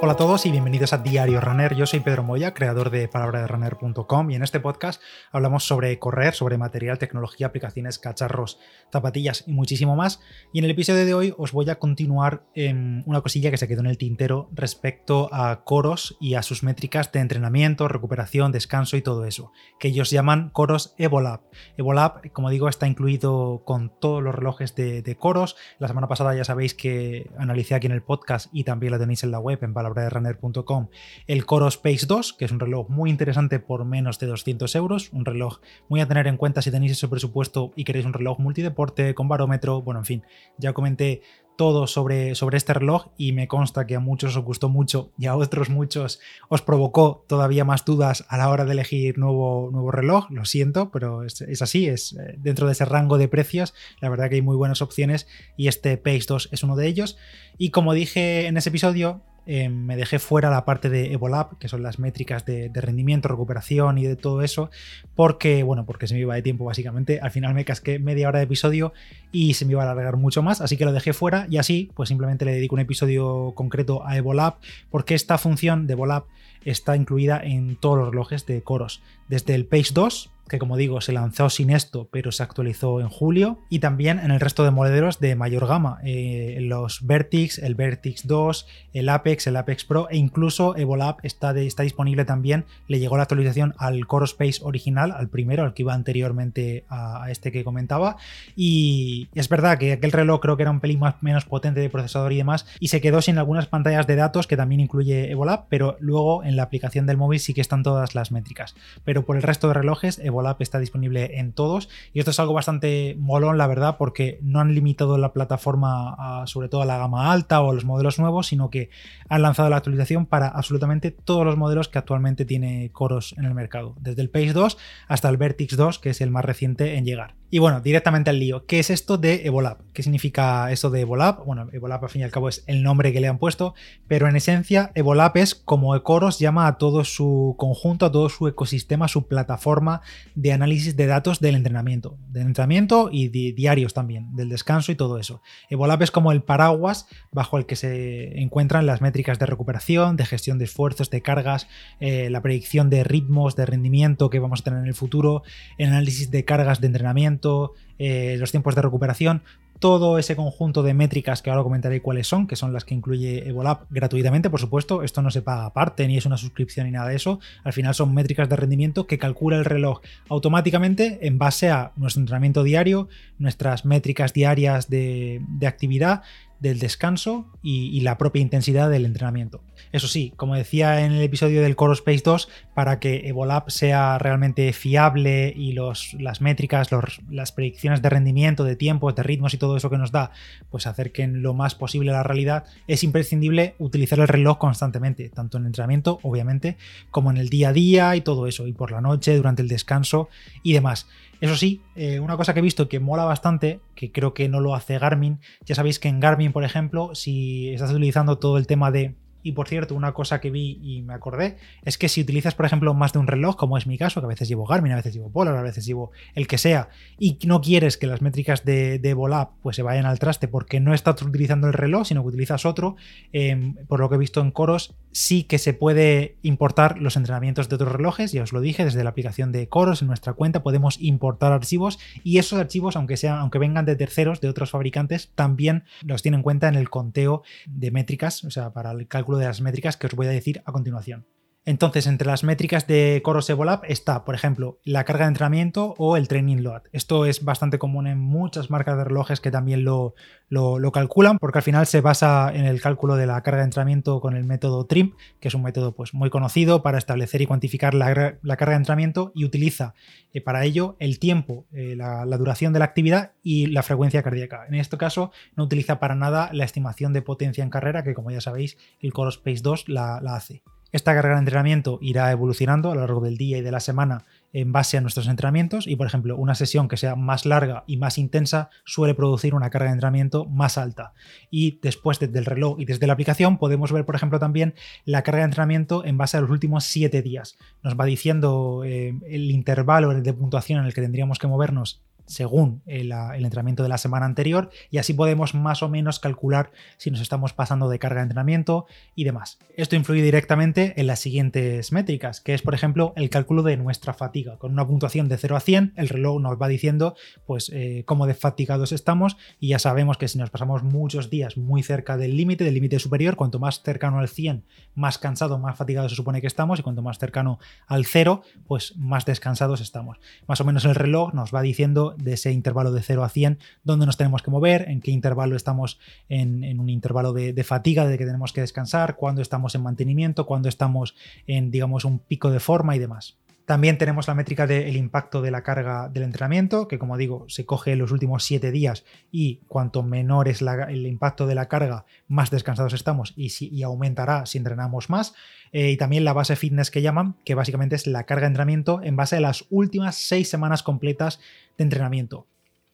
Hola a todos y bienvenidos a Diario Runner. Yo soy Pedro Moya, creador de palabraderunner.com y en este podcast hablamos sobre correr, sobre material, tecnología, aplicaciones, cacharros, zapatillas y muchísimo más. Y en el episodio de hoy os voy a continuar en una cosilla que se quedó en el tintero respecto a coros y a sus métricas de entrenamiento, recuperación, descanso y todo eso, que ellos llaman coros Evolab. Evolab, como digo, está incluido con todos los relojes de, de coros. La semana pasada ya sabéis que analicé aquí en el podcast y también lo tenéis en la web en runner.com el Coros Space 2, que es un reloj muy interesante por menos de 200 euros, un reloj muy a tener en cuenta si tenéis ese presupuesto y queréis un reloj multideporte con barómetro, bueno, en fin, ya comenté todo sobre, sobre este reloj y me consta que a muchos os gustó mucho y a otros muchos os provocó todavía más dudas a la hora de elegir nuevo, nuevo reloj, lo siento, pero es, es así, es eh, dentro de ese rango de precios, la verdad que hay muy buenas opciones y este Pace 2 es uno de ellos. Y como dije en ese episodio, eh, me dejé fuera la parte de Evolab, que son las métricas de, rendimiento, recuperación y de todo eso, porque, bueno, porque se me iba de tiempo básicamente. Al final me casqué media hora de episodio y se me iba a alargar mucho más, así que lo dejé fuera y así, pues simplemente le dedico un episodio concreto a Evolab, porque esta función de Evolab está incluida en todos los relojes de Coros, desde el Page 2 que como digo se lanzó sin esto, pero se actualizó en julio, y también en el resto de modelos de mayor gama, eh, los Vertix, el Vertix 2, el Apex, el Apex Pro e incluso Evolab está, está disponible también, le llegó la actualización al Core Space original, al primero, al que iba anteriormente a, este que comentaba, y es verdad que aquel reloj creo que era un pelín más, menos potente de procesador y demás, y se quedó sin algunas pantallas de datos que también incluye Evolab, pero luego en la aplicación del móvil sí que están todas las métricas, pero por el resto de relojes Evolab Evolab está disponible en todos y esto es algo bastante molón, la verdad, porque no han limitado la plataforma sobre todo a la gama alta o a los modelos nuevos, sino que han lanzado la actualización para absolutamente todos los modelos que actualmente tiene Coros en el mercado, desde el Pace 2 hasta el Vertix 2, que es el más reciente en llegar. Y bueno, directamente al lío. ¿Qué es esto de Evolab? ¿Qué significa esto de Evolab? Bueno, Evolab al fin y al cabo es el nombre que le han puesto, pero en esencia Evolab es como Ecoros llama a todo su conjunto, a todo su ecosistema, su plataforma de análisis de datos del entrenamiento. Del entrenamiento y diarios también, del descanso y todo eso. Evolab es como el paraguas bajo el que se encuentran las métricas de recuperación, de gestión de esfuerzos, de cargas, eh, la predicción de ritmos, de rendimiento que vamos a tener en el futuro, el análisis de cargas de entrenamiento eh, los tiempos de recuperación, todo ese conjunto de métricas que ahora comentaré cuáles son, que son las que incluye Evolab gratuitamente, por supuesto, esto no se paga aparte, ni es una suscripción ni nada de eso, al final son métricas de rendimiento que calcula el reloj automáticamente en base a nuestro entrenamiento diario, nuestras métricas diarias de, de actividad del descanso y, la propia intensidad del entrenamiento. Eso sí, como decía en el episodio del Core Space 2, para que Evolab sea realmente fiable y las métricas, las predicciones de rendimiento, de tiempo, de ritmos y todo eso que nos da, pues acerquen lo más posible a la realidad, es imprescindible utilizar el reloj constantemente, tanto en entrenamiento, obviamente, como en el día a día y todo eso, y por la noche, durante el descanso y demás. Eso sí, eh, una cosa que he visto que mola bastante, que creo que no lo hace Garmin, ya sabéis que en Garmin, por ejemplo, si estás utilizando todo el tema de y por cierto, una cosa que vi y me acordé es que si utilizas, por ejemplo, más de un reloj, como es mi caso, que a veces llevo Garmin, a veces llevo Polar, a veces llevo el que sea, y no quieres que las métricas de, de Volap pues, se vayan al traste porque no estás utilizando el reloj, sino que utilizas otro, em, por lo que he visto en Coros, sí que se puede importar los entrenamientos de otros relojes, ya os lo dije, desde la aplicación de Coros en nuestra cuenta podemos importar archivos y esos archivos, aunque, sean, aunque vengan de terceros, de otros fabricantes, también los tienen en cuenta en el conteo de métricas, o sea, para el cálculo de las métricas que os voy a decir a continuación. Entonces, entre las métricas de Coros Evolab está, por ejemplo, la carga de entrenamiento o el training load. Esto es bastante común en muchas marcas de relojes que también lo, lo, calculan, porque al final se basa en el cálculo de la carga de entrenamiento con el método TRIMP, que es un método pues, muy conocido para establecer y cuantificar la, carga de entrenamiento y utiliza eh, para ello el tiempo, eh, la, duración de la actividad y la frecuencia cardíaca. En este caso, no utiliza para nada la estimación de potencia en carrera, que como ya sabéis, el Core Space 2 la hace. Esta carga de entrenamiento irá evolucionando a lo largo del día y de la semana en base a nuestros entrenamientos y por ejemplo una sesión que sea más larga y más intensa suele producir una carga de entrenamiento más alta. Y después desde el reloj y desde la aplicación podemos ver por ejemplo también la carga de entrenamiento en base a los últimos 7 días. Nos va diciendo eh, el intervalo de puntuación en el que tendríamos que movernos según el, el, entrenamiento de la semana anterior y así podemos más o menos calcular si nos estamos pasando de carga de entrenamiento y demás. Esto influye directamente en las siguientes métricas, que es por ejemplo el cálculo de nuestra fatiga. Con una puntuación de 0 a 100, el reloj nos va diciendo pues eh, cómo de fatigados estamos y ya sabemos que si nos pasamos muchos días muy cerca del límite, del límite superior, cuanto más cercano al 100, más cansado, más fatigado se supone que estamos y cuanto más cercano al 0, pues más descansados estamos. Más o menos el reloj nos va diciendo de ese intervalo de 0 a 100 dónde nos tenemos que mover, en qué intervalo estamos en, un intervalo de, de, fatiga, de que tenemos que descansar, cuándo estamos en mantenimiento, cuándo estamos en, digamos, un pico de forma y demás. También tenemos la métrica del impacto de la carga del entrenamiento, que como digo, se coge los últimos 7 días y cuanto menor es el impacto de la carga, más descansados estamos y, y aumentará si entrenamos más. Eh, y también la base fitness que llaman, que básicamente es la carga de entrenamiento en base a las últimas 6 semanas completas de entrenamiento.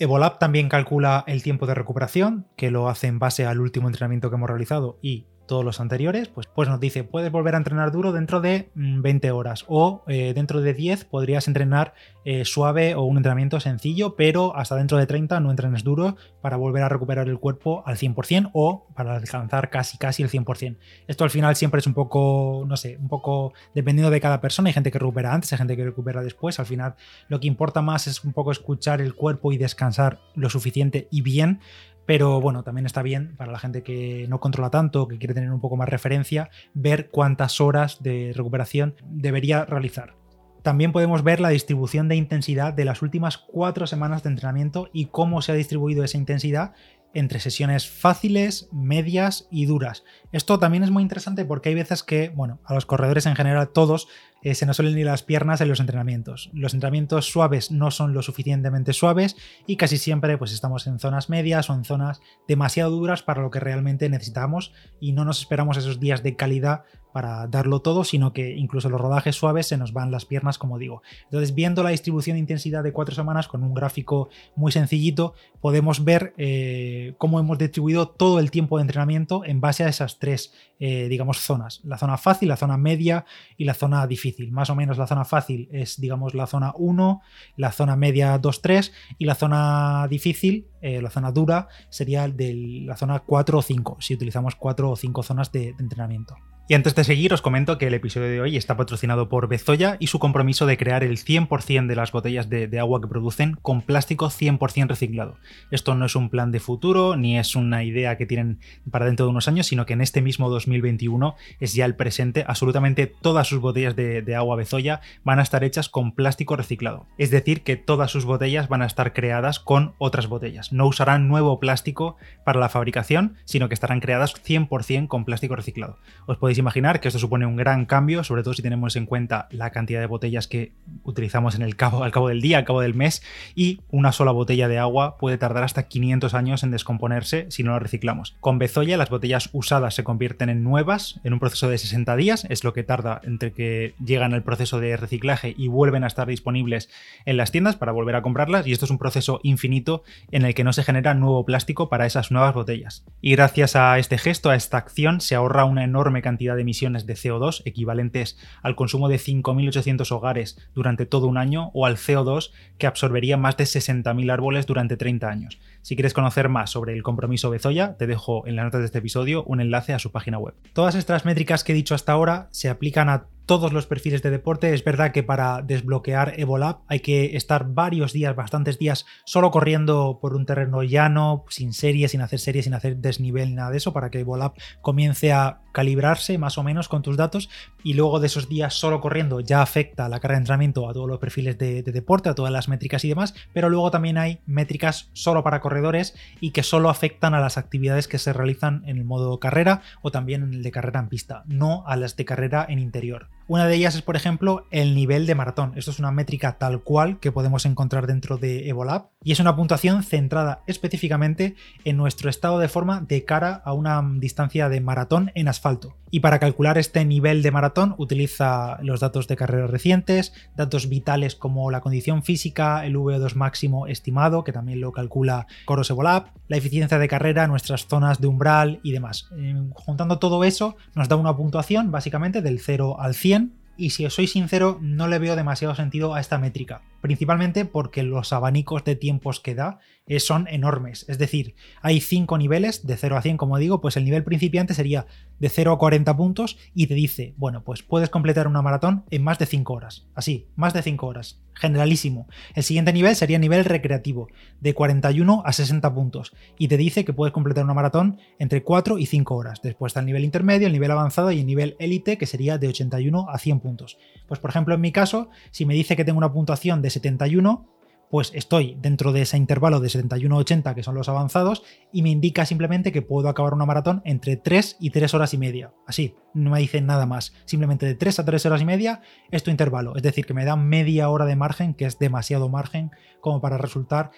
Evolab también calcula el tiempo de recuperación, que lo hace en base al último entrenamiento que hemos realizado y todos los anteriores, pues, pues nos dice, puedes volver a entrenar duro dentro de 20 mm, horas o eh, dentro de 10 podrías entrenar eh, suave o un entrenamiento sencillo, pero hasta dentro de 30 no entrenes duro para volver a recuperar el cuerpo al 100% o para alcanzar casi casi el 100%. Esto al final siempre es un poco, no sé, un poco dependiendo de cada persona. Hay gente que recupera antes, hay gente que recupera después. Al final lo que importa más es un poco escuchar el cuerpo y descansar lo suficiente y bien pero bueno, también está bien para la gente que no controla tanto, que quiere tener un poco más referencia, ver cuántas horas de recuperación debería realizar. También podemos ver la distribución de intensidad de las últimas cuatro semanas de entrenamiento y cómo se ha distribuido esa intensidad entre sesiones fáciles, medias y duras. Esto también es muy interesante porque hay veces que, bueno, a los corredores en general todos eh, se nos suelen ir las piernas en los entrenamientos. Los entrenamientos suaves no son lo suficientemente suaves y casi siempre pues estamos en zonas medias o en zonas demasiado duras para lo que realmente necesitamos y no nos esperamos esos días de calidad para darlo todo, sino que incluso los rodajes suaves se nos van las piernas, como digo. Entonces, viendo la distribución de intensidad de cuatro semanas con un gráfico muy sencillito, podemos ver eh, cómo hemos distribuido todo el tiempo de entrenamiento en base a esas tres, eh, digamos, zonas. La zona fácil, la zona media y la zona difícil. Más o menos la zona fácil es, digamos, la zona 1, la zona media 2, 3 y la zona difícil, eh, la zona dura, sería de la zona 4 o 5, si utilizamos 4 o 5 zonas de entrenamiento. Y antes de seguir, os comento que el episodio de hoy está patrocinado por Bezoya y su compromiso de crear el 100% de las botellas de, agua que producen con plástico 100% reciclado. Esto no es un plan de futuro ni es una idea que tienen para dentro de unos años, sino que en este mismo 2021 es ya el presente. Absolutamente todas sus botellas de, de agua Bezoya van a estar hechas con plástico reciclado. Es decir, que todas sus botellas van a estar creadas con otras botellas. No usarán nuevo plástico para la fabricación, sino que estarán creadas 100% con plástico reciclado. Os podéis imaginar que esto supone un gran cambio, sobre todo si tenemos en cuenta la cantidad de botellas que utilizamos en el cabo, al cabo del día, al cabo del mes, y una sola botella de agua puede tardar hasta 500 años en descomponerse si no la reciclamos. Con Bezoya las botellas usadas se convierten en nuevas en un proceso de 60 días, es lo que tarda entre que llegan al proceso de reciclaje y vuelven a estar disponibles en las tiendas para volver a comprarlas, y esto es un proceso infinito en el que no se genera nuevo plástico para esas nuevas botellas. Y gracias a este gesto, a esta acción, se ahorra una enorme cantidad de emisiones de CO2 equivalentes al consumo de 5.800 hogares durante todo un año o al CO2 que absorbería más de 60.000 árboles durante 30 años. Si quieres conocer más sobre el compromiso Bezoya, te dejo en las notas de este episodio un enlace a su página web. Todas estas métricas que he dicho hasta ahora se aplican a todos los perfiles de deporte. Es verdad que para desbloquear Evolab hay que estar varios días, bastantes días, solo corriendo por un terreno llano, sin series, sin hacer series, sin hacer desnivel, nada de eso, para que Evolab comience a calibrarse más o menos con tus datos y luego de esos días solo corriendo ya afecta la carga de entrenamiento a todos los perfiles de, de, deporte, a todas las métricas y demás, pero luego también hay métricas solo para corredores y que solo afectan a las actividades que se realizan en el modo carrera o también en el de carrera en pista, no a las de carrera en interior. Una de ellas es, por ejemplo, el nivel de maratón. Esto es una métrica tal cual que podemos encontrar dentro de Evolab y es una puntuación centrada específicamente en nuestro estado de forma de cara a una distancia de maratón en asfalto. Y para calcular este nivel de maratón utiliza los datos de carreras recientes, datos vitales como la condición física, el VO2 máximo estimado, que también lo calcula Coros Evolab, la eficiencia de carrera, nuestras zonas de umbral y demás. Eh, juntando todo eso nos da una puntuación básicamente del 0 al 100 y si os soy sincero, no le veo demasiado sentido a esta métrica. Principalmente porque los abanicos de tiempos que da eh, son enormes. Es decir, hay cinco niveles de 0 a 100, como digo, pues el nivel principiante sería de 0 a 40 puntos y te dice, bueno, pues puedes completar una maratón en más de 5 horas. Así, más de 5 horas. Generalísimo. El siguiente nivel sería nivel recreativo, de 41 a 60 puntos. Y te dice que puedes completar una maratón entre 4 y 5 horas. Después está el nivel intermedio, el nivel avanzado y el nivel élite, que sería de 81 a 100 puntos. Pues por ejemplo, en mi caso, si me dice que tengo una puntuación de 71, pues estoy dentro de ese intervalo de 71-80 que son los avanzados y me indica simplemente que puedo acabar una maratón entre 3 y 3 horas y media. Así, no me dice nada más. Simplemente de 3 a 3 horas y media es tu intervalo. Es decir, que me da media hora de margen, que es demasiado margen como para resultar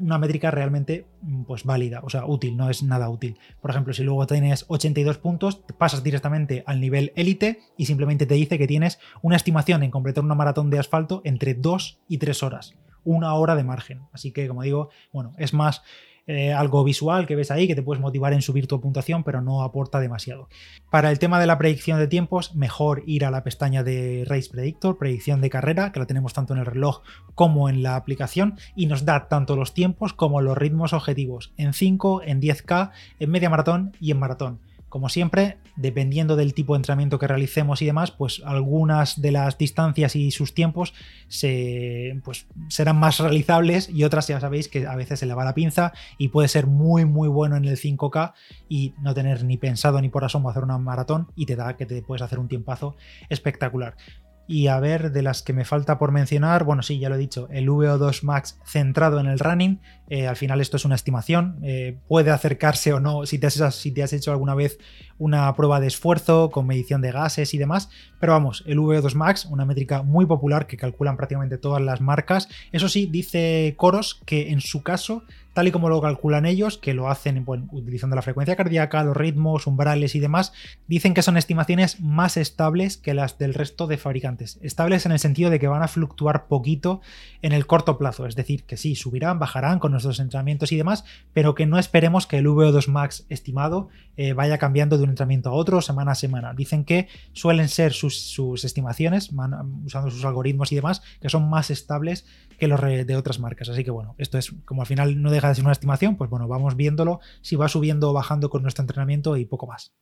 una métrica realmente mm, pues válida, o sea, útil, no es nada útil. Por ejemplo, si luego tienes 82 puntos, pasas directamente al nivel élite y simplemente te dice que tienes una estimación en completar una maratón de asfalto entre 2 y 3 horas una hora de margen. Así que, como digo, bueno, es más eh, algo visual que ves ahí que te puedes motivar en subir tu puntuación, pero no aporta demasiado. Para el tema de la predicción de tiempos, mejor ir a la pestaña de Race Predictor, predicción de carrera, que la tenemos tanto en el reloj como en la aplicación, y nos da tanto los tiempos como los ritmos objetivos en 5, en 10K, en media maratón y en maratón. Como siempre, dependiendo del tipo de entrenamiento que realicemos y demás, pues algunas de las distancias y sus tiempos se, pues, serán más realizables y otras ya sabéis que a veces se le va la pinza y puede ser muy muy bueno en el 5K y no tener ni pensado ni por asomo hacer una maratón y te da que te puedes hacer un tiempazo espectacular. Y a ver, de las que me falta por mencionar, bueno, sí, ya lo he dicho, el VO2 Max centrado en el running, eh, al final esto es una estimación, eh, puede acercarse o no si te, has, si te has hecho alguna vez una prueba de esfuerzo con medición de gases y demás, pero vamos, el VO2 Max, una métrica muy popular que calculan prácticamente todas las marcas, eso sí, dice Coros que en su caso tal y como lo calculan ellos, que lo hacen utilizando la frecuencia cardíaca, los ritmos, umbrales y demás, dicen que son estimaciones más estables que las del resto de fabricantes. Estables en el sentido de que van a fluctuar poquito en el corto plazo, es decir, que sí, subirán, bajarán con nuestros entrenamientos y demás, pero que no esperemos que el VO2 max estimado eh, vaya cambiando de un entrenamiento a otro semana a semana. Dicen que suelen ser sus, estimaciones, usando sus algoritmos y demás, que son más estables que los de otras marcas. Así que bueno, esto es como al final no deja de ser una estimación, pues bueno, vamos viéndolo si va subiendo o bajando con nuestro entrenamiento y poco más.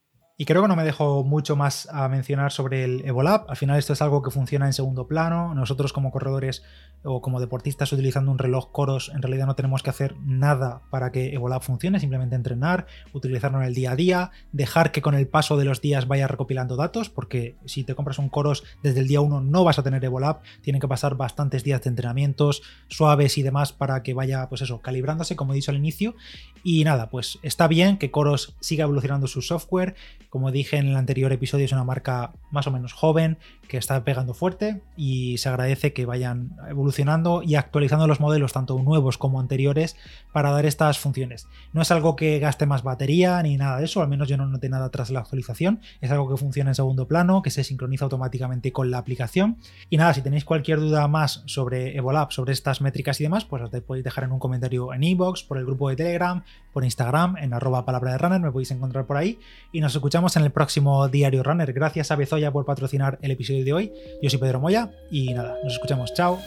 Y creo que no me dejo mucho más a mencionar sobre el Evolab. Al final esto es algo que funciona en segundo plano. Nosotros como corredores o como deportistas utilizando un reloj Coros en realidad no tenemos que hacer nada para que Evolab funcione, simplemente entrenar, utilizarlo en el día a día, dejar que con el paso de los días vaya recopilando datos, porque si te compras un Coros desde el día 1 no vas a tener Evolab, tienen que pasar bastantes días de entrenamientos suaves y demás para que vaya pues eso, calibrándose como he dicho al inicio. Y nada, pues está bien que Coros siga evolucionando su software, como dije en el anterior episodio, es una marca más o menos joven que está pegando fuerte y se agradece que vayan evolucionando y actualizando los modelos tanto nuevos como anteriores para dar estas funciones. No es algo que gaste más batería ni nada de eso, al menos yo no noté nada tras la actualización. Es algo que funciona en segundo plano, que se sincroniza automáticamente con la aplicación. Y nada, si tenéis cualquier duda más sobre Evolab, sobre estas métricas y demás, pues os podéis dejar en un comentario en iBox, por el grupo de Telegram, por Instagram, en arroba palabra de runner, me podéis encontrar por ahí. Y nos escuchamos en el próximo Diario Runner. Gracias a Bezoya por patrocinar el episodio de hoy. Yo soy Pedro Moya y nada, nos escuchamos. Chao.